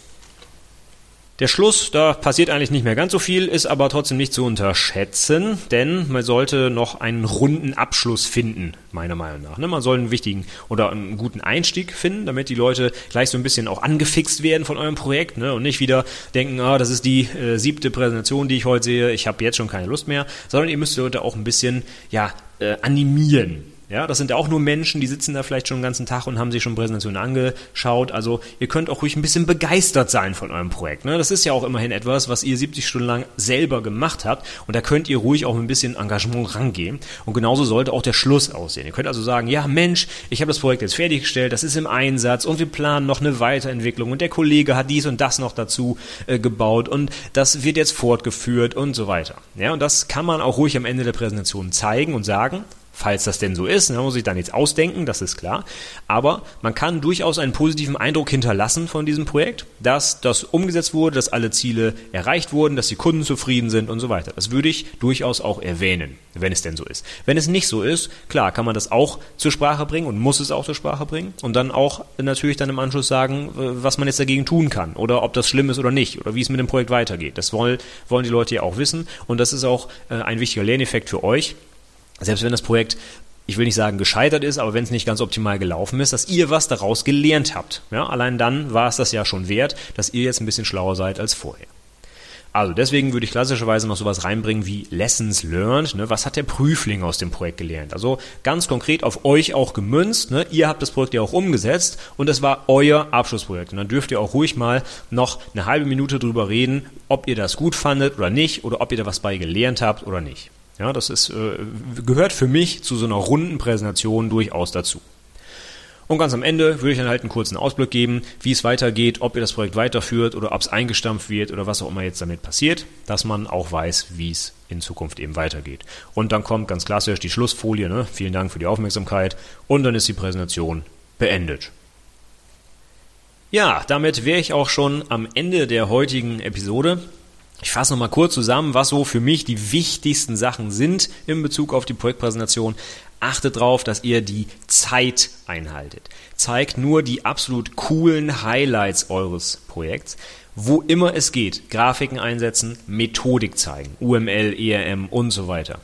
Der Schluss, da passiert eigentlich nicht mehr ganz so viel, ist aber trotzdem nicht zu unterschätzen, denn man sollte noch einen runden Abschluss finden, meiner Meinung nach. Ne? Man soll einen wichtigen oder einen guten Einstieg finden, damit die Leute gleich so ein bisschen auch angefixt werden von eurem Projekt ne? und nicht wieder denken, ah, das ist die äh, siebte Präsentation, die ich heute sehe, ich habe jetzt schon keine Lust mehr, sondern ihr müsst die Leute auch ein bisschen ja, äh, animieren. Ja, das sind ja auch nur Menschen, die sitzen da vielleicht schon den ganzen Tag und haben sich schon Präsentationen angeschaut. Also ihr könnt auch ruhig ein bisschen begeistert sein von eurem Projekt. Ne? Das ist ja auch immerhin etwas, was ihr 70 Stunden lang selber gemacht habt. Und da könnt ihr ruhig auch ein bisschen Engagement rangehen. Und genauso sollte auch der Schluss aussehen. Ihr könnt also sagen, ja Mensch, ich habe das Projekt jetzt fertiggestellt, das ist im Einsatz und wir planen noch eine Weiterentwicklung und der Kollege hat dies und das noch dazu äh, gebaut und das wird jetzt fortgeführt und so weiter. Ja, und das kann man auch ruhig am Ende der Präsentation zeigen und sagen, falls das denn so ist. Man muss sich da nichts ausdenken, das ist klar. Aber man kann durchaus einen positiven Eindruck hinterlassen von diesem Projekt, dass das umgesetzt wurde, dass alle Ziele erreicht wurden, dass die Kunden zufrieden sind und so weiter. Das würde ich durchaus auch erwähnen, wenn es denn so ist. Wenn es nicht so ist, klar, kann man das auch zur Sprache bringen und muss es auch zur Sprache bringen und dann auch natürlich dann im Anschluss sagen, was man jetzt dagegen tun kann oder ob das schlimm ist oder nicht oder wie es mit dem Projekt weitergeht. Das wollen, wollen die Leute ja auch wissen und das ist auch äh, ein wichtiger Lerneffekt für euch, selbst wenn das Projekt ich will nicht sagen gescheitert ist, aber wenn es nicht ganz optimal gelaufen ist, dass ihr was daraus gelernt habt. Ja, allein dann war es das ja schon wert, dass ihr jetzt ein bisschen schlauer seid als vorher. Also deswegen würde ich klassischerweise noch sowas reinbringen wie Lessons Learned. Ne? Was hat der Prüfling aus dem Projekt gelernt? Also ganz konkret auf euch auch gemünzt. Ne? Ihr habt das Projekt ja auch umgesetzt und es war euer Abschlussprojekt. Und dann dürft ihr auch ruhig mal noch eine halbe Minute drüber reden, ob ihr das gut fandet oder nicht oder ob ihr da was bei gelernt habt oder nicht. Ja, das ist, äh, gehört für mich zu so einer runden Präsentation durchaus dazu. Und ganz am Ende würde ich dann halt einen kurzen Ausblick geben, wie es weitergeht, ob ihr das Projekt weiterführt oder ob es eingestampft wird oder was auch immer jetzt damit passiert, dass man auch weiß, wie es in Zukunft eben weitergeht. Und dann kommt ganz klassisch die Schlussfolie, ne? vielen Dank für die Aufmerksamkeit und dann ist die Präsentation beendet. Ja, damit wäre ich auch schon am Ende der heutigen Episode. Ich fasse nochmal kurz zusammen, was so für mich die wichtigsten Sachen sind in Bezug auf die Projektpräsentation. Achtet darauf, dass ihr die Zeit einhaltet. Zeigt nur die absolut coolen Highlights eures Projekts. Wo immer es geht, Grafiken einsetzen, Methodik zeigen, UML, ERM und so weiter.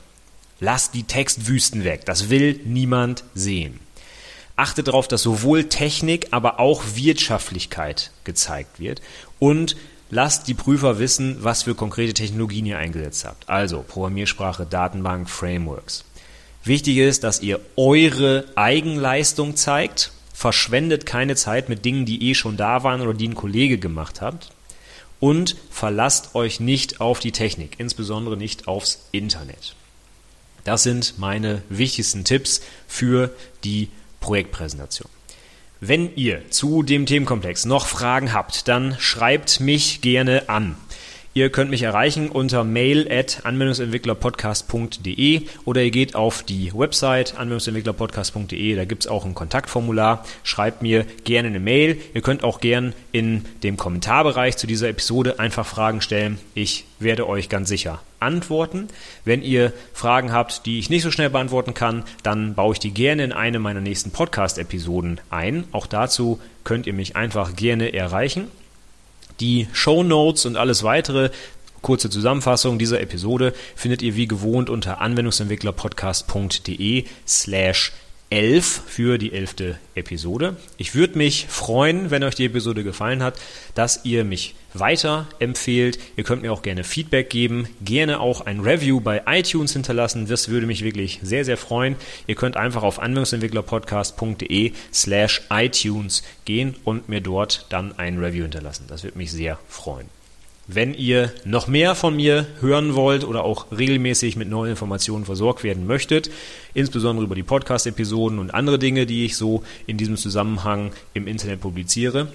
Lasst die Textwüsten weg. Das will niemand sehen. Achtet darauf, dass sowohl Technik, aber auch Wirtschaftlichkeit gezeigt wird und lasst die Prüfer wissen, was für konkrete Technologien ihr eingesetzt habt. Also Programmiersprache, Datenbank, Frameworks. Wichtig ist, dass ihr eure Eigenleistung zeigt. Verschwendet keine Zeit mit Dingen, die eh schon da waren oder die ein Kollege gemacht hat. Und verlasst euch nicht auf die Technik, insbesondere nicht aufs Internet. Das sind meine wichtigsten Tipps für die Projektpräsentation. Wenn ihr zu dem Themenkomplex noch Fragen habt, dann schreibt mich gerne an. Ihr könnt mich erreichen unter mail at anwendungsentwicklerpodcast.de oder ihr geht auf die Website anwendungsentwicklerpodcast.de, da gibt es auch ein Kontaktformular. Schreibt mir gerne eine Mail. Ihr könnt auch gern in dem Kommentarbereich zu dieser Episode einfach Fragen stellen. Ich werde euch ganz sicher antworten. Wenn ihr Fragen habt, die ich nicht so schnell beantworten kann, dann baue ich die gerne in eine meiner nächsten Podcast-Episoden ein. Auch dazu könnt ihr mich einfach gerne erreichen. Die Show Notes und alles weitere. Kurze Zusammenfassung dieser Episode findet ihr wie gewohnt unter anwendungsentwicklerpodcast.de slash 11 für die elfte Episode. Ich würde mich freuen, wenn euch die Episode gefallen hat, dass ihr mich weiter empfehlt. Ihr könnt mir auch gerne Feedback geben, gerne auch ein Review bei iTunes hinterlassen. Das würde mich wirklich sehr, sehr freuen. Ihr könnt einfach auf anwendungsentwicklerpodcast.de slash iTunes gehen und mir dort dann ein Review hinterlassen. Das würde mich sehr freuen. Wenn ihr noch mehr von mir hören wollt oder auch regelmäßig mit neuen Informationen versorgt werden möchtet, insbesondere über die Podcast-Episoden und andere Dinge, die ich so in diesem Zusammenhang im Internet publiziere,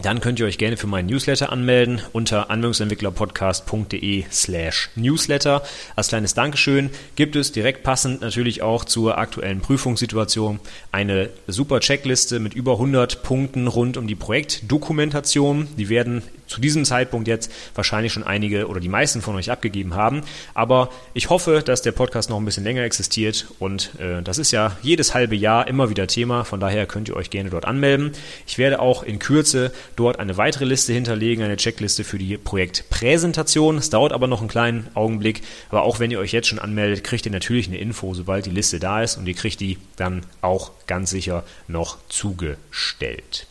dann könnt ihr euch gerne für meinen Newsletter anmelden unter anwendungsentwicklerpodcast.de slash newsletter. Als kleines Dankeschön gibt es direkt passend natürlich auch zur aktuellen Prüfungssituation eine super Checkliste mit über 100 Punkten rund um die Projektdokumentation. Die werden zu diesem Zeitpunkt jetzt wahrscheinlich schon einige oder die meisten von euch abgegeben haben. Aber ich hoffe, dass der Podcast noch ein bisschen länger existiert und äh, das ist ja jedes halbe Jahr immer wieder Thema. Von daher könnt ihr euch gerne dort anmelden. Ich werde auch in Kürze dort eine weitere Liste hinterlegen, eine Checkliste für die Projektpräsentation. Es dauert aber noch einen kleinen Augenblick. Aber auch wenn ihr euch jetzt schon anmeldet, kriegt ihr natürlich eine Info, sobald die Liste da ist und ihr kriegt die dann auch ganz sicher noch zugestellt.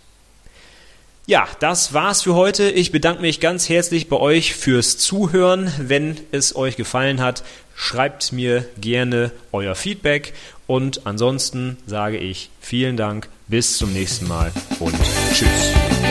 Ja, das war's für heute. Ich bedanke mich ganz herzlich bei euch fürs Zuhören. Wenn es euch gefallen hat, schreibt mir gerne euer Feedback und ansonsten sage ich vielen Dank, bis zum nächsten Mal und tschüss.